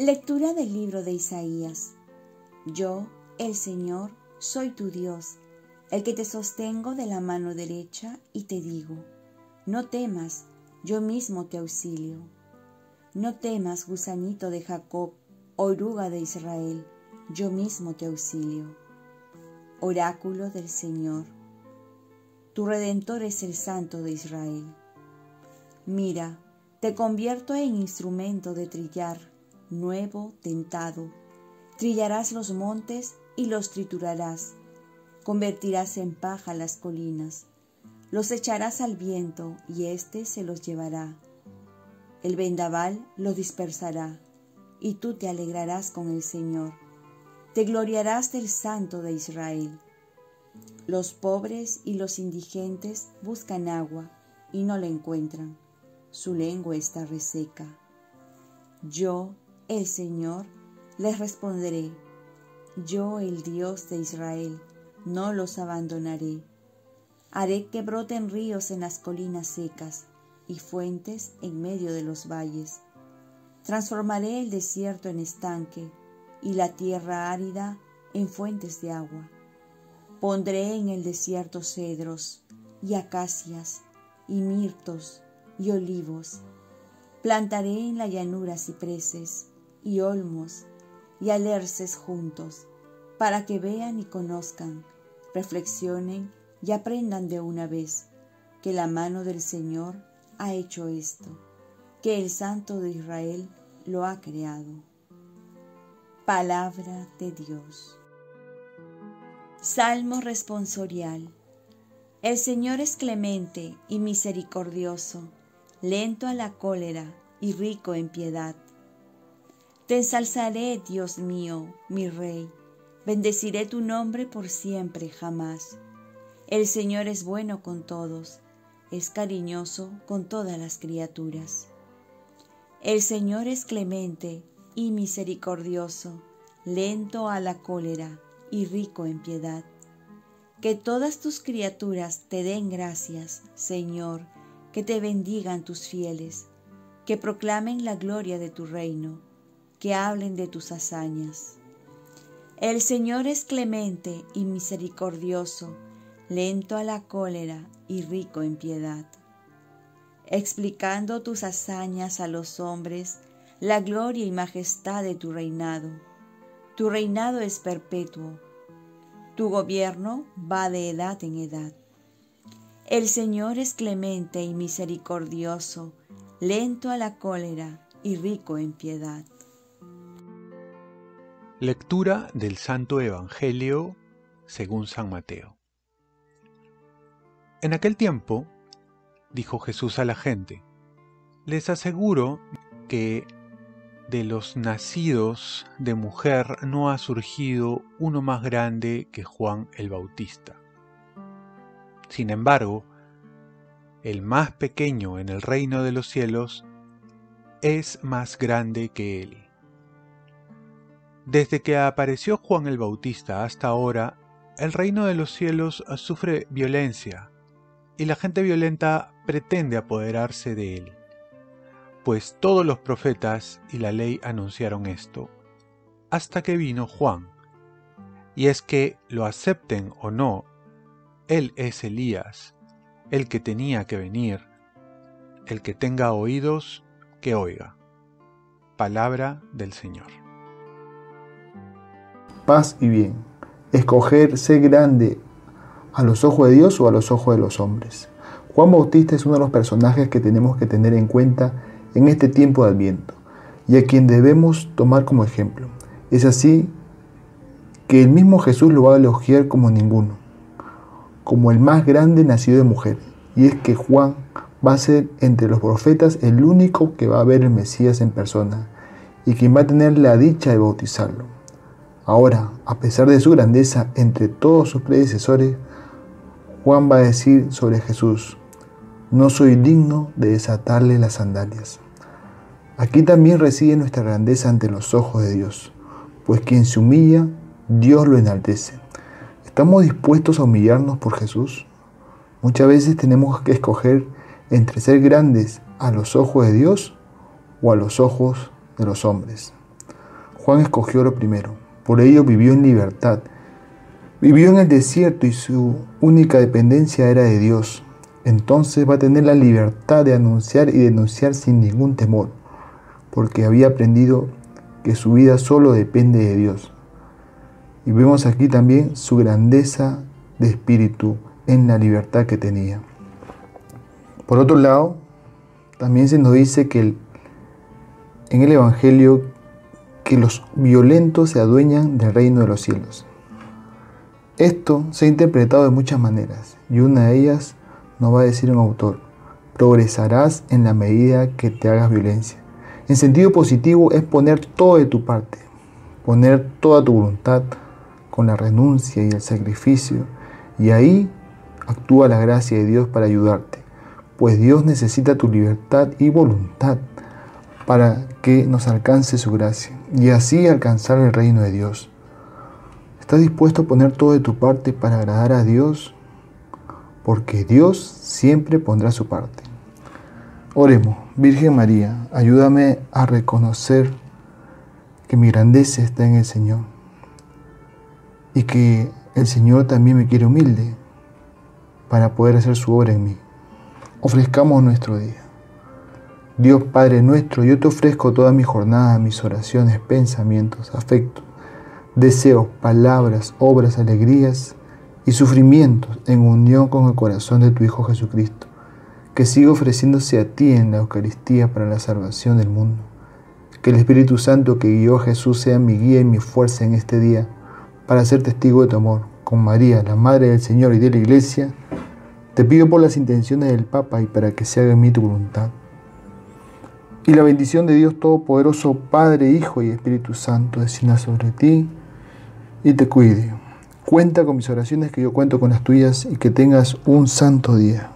Lectura del libro de Isaías. Yo, el Señor, soy tu Dios, el que te sostengo de la mano derecha y te digo, no temas, yo mismo te auxilio. No temas, gusanito de Jacob, oruga de Israel, yo mismo te auxilio. Oráculo del Señor. Tu redentor es el Santo de Israel. Mira, te convierto en instrumento de trillar nuevo, tentado. Trillarás los montes y los triturarás. Convertirás en paja las colinas. Los echarás al viento y éste se los llevará. El vendaval los dispersará y tú te alegrarás con el Señor. Te gloriarás del Santo de Israel. Los pobres y los indigentes buscan agua y no la encuentran. Su lengua está reseca. Yo, el Señor, les responderé, yo el Dios de Israel, no los abandonaré. Haré que broten ríos en las colinas secas y fuentes en medio de los valles. Transformaré el desierto en estanque y la tierra árida en fuentes de agua. Pondré en el desierto cedros y acacias y mirtos y olivos. Plantaré en la llanura cipreses y olmos y alerces juntos, para que vean y conozcan, reflexionen y aprendan de una vez que la mano del Señor ha hecho esto, que el Santo de Israel lo ha creado. Palabra de Dios. Salmo responsorial. El Señor es clemente y misericordioso, lento a la cólera y rico en piedad te ensalzaré, Dios mío, mi Rey, bendeciré tu nombre por siempre, jamás. El Señor es bueno con todos, es cariñoso con todas las criaturas. El Señor es clemente y misericordioso, lento a la cólera y rico en piedad. Que todas tus criaturas te den gracias, Señor, que te bendigan tus fieles, que proclamen la gloria de tu reino que hablen de tus hazañas. El Señor es clemente y misericordioso, lento a la cólera y rico en piedad. Explicando tus hazañas a los hombres, la gloria y majestad de tu reinado. Tu reinado es perpetuo, tu gobierno va de edad en edad. El Señor es clemente y misericordioso, lento a la cólera y rico en piedad. Lectura del Santo Evangelio según San Mateo. En aquel tiempo, dijo Jesús a la gente, les aseguro que de los nacidos de mujer no ha surgido uno más grande que Juan el Bautista. Sin embargo, el más pequeño en el reino de los cielos es más grande que él. Desde que apareció Juan el Bautista hasta ahora, el reino de los cielos sufre violencia y la gente violenta pretende apoderarse de él. Pues todos los profetas y la ley anunciaron esto, hasta que vino Juan. Y es que, lo acepten o no, él es Elías, el que tenía que venir. El que tenga oídos, que oiga. Palabra del Señor paz y bien. Escoger ser grande a los ojos de Dios o a los ojos de los hombres. Juan Bautista es uno de los personajes que tenemos que tener en cuenta en este tiempo de Adviento y a quien debemos tomar como ejemplo. Es así que el mismo Jesús lo va a elogiar como ninguno, como el más grande nacido de mujer. Y es que Juan va a ser entre los profetas el único que va a ver el Mesías en persona y quien va a tener la dicha de bautizarlo. Ahora, a pesar de su grandeza entre todos sus predecesores, Juan va a decir sobre Jesús, no soy digno de desatarle las sandalias. Aquí también reside nuestra grandeza ante los ojos de Dios, pues quien se humilla, Dios lo enaltece. ¿Estamos dispuestos a humillarnos por Jesús? Muchas veces tenemos que escoger entre ser grandes a los ojos de Dios o a los ojos de los hombres. Juan escogió lo primero, por ello vivió en libertad. Vivió en el desierto y su única dependencia era de Dios. Entonces va a tener la libertad de anunciar y denunciar sin ningún temor, porque había aprendido que su vida solo depende de Dios. Y vemos aquí también su grandeza de espíritu en la libertad que tenía. Por otro lado, también se nos dice que en el Evangelio que los violentos se adueñan del reino de los cielos. Esto se ha interpretado de muchas maneras y una de ellas nos va a decir un autor, progresarás en la medida que te hagas violencia. En sentido positivo es poner todo de tu parte, poner toda tu voluntad con la renuncia y el sacrificio y ahí actúa la gracia de Dios para ayudarte, pues Dios necesita tu libertad y voluntad para que nos alcance su gracia y así alcanzar el reino de Dios. ¿Estás dispuesto a poner todo de tu parte para agradar a Dios? Porque Dios siempre pondrá su parte. Oremos, Virgen María, ayúdame a reconocer que mi grandeza está en el Señor y que el Señor también me quiere humilde para poder hacer su obra en mí. Ofrezcamos nuestro día. Dios Padre nuestro, yo te ofrezco toda mi jornada, mis oraciones, pensamientos, afectos, deseos, palabras, obras, alegrías y sufrimientos en unión con el corazón de tu Hijo Jesucristo, que siga ofreciéndose a ti en la Eucaristía para la salvación del mundo. Que el Espíritu Santo que guió a Jesús sea mi guía y mi fuerza en este día para ser testigo de tu amor. Con María, la Madre del Señor y de la Iglesia, te pido por las intenciones del Papa y para que se haga en mí tu voluntad. Y la bendición de Dios Todopoderoso, Padre, Hijo y Espíritu Santo, descienda sobre ti y te cuide. Cuenta con mis oraciones, que yo cuento con las tuyas y que tengas un santo día.